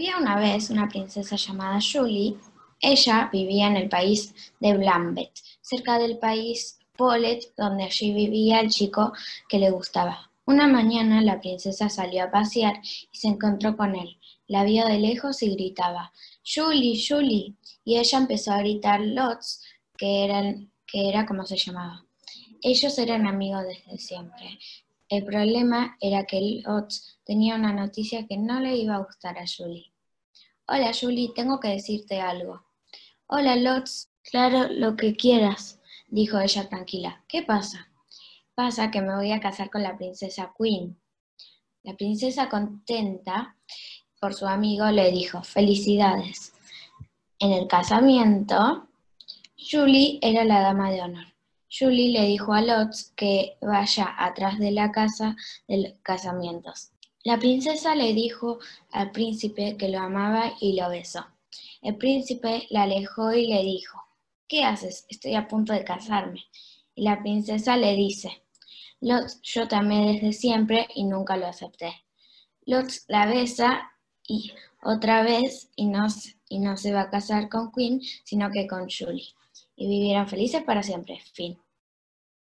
Había una vez una princesa llamada Julie. Ella vivía en el país de Blambet, cerca del país Polet, donde allí vivía el chico que le gustaba. Una mañana la princesa salió a pasear y se encontró con él. La vio de lejos y gritaba, Julie, Julie. Y ella empezó a gritar Lots, que, que era como se llamaba. Ellos eran amigos desde siempre. El problema era que Lots tenía una noticia que no le iba a gustar a Julie. Hola Julie, tengo que decirte algo. Hola Lots, claro, lo que quieras, dijo ella tranquila. ¿Qué pasa? Pasa que me voy a casar con la princesa Queen. La princesa contenta por su amigo le dijo, felicidades. En el casamiento, Julie era la dama de honor. Julie le dijo a Lotz que vaya atrás de la casa de casamientos. La princesa le dijo al príncipe que lo amaba y lo besó. El príncipe la alejó y le dijo, ¿qué haces? Estoy a punto de casarme. Y la princesa le dice, Lotz, yo te amé desde siempre y nunca lo acepté. Lotz la besa y otra vez y no, y no se va a casar con Queen, sino que con Julie y vivieron felices para siempre. Fin.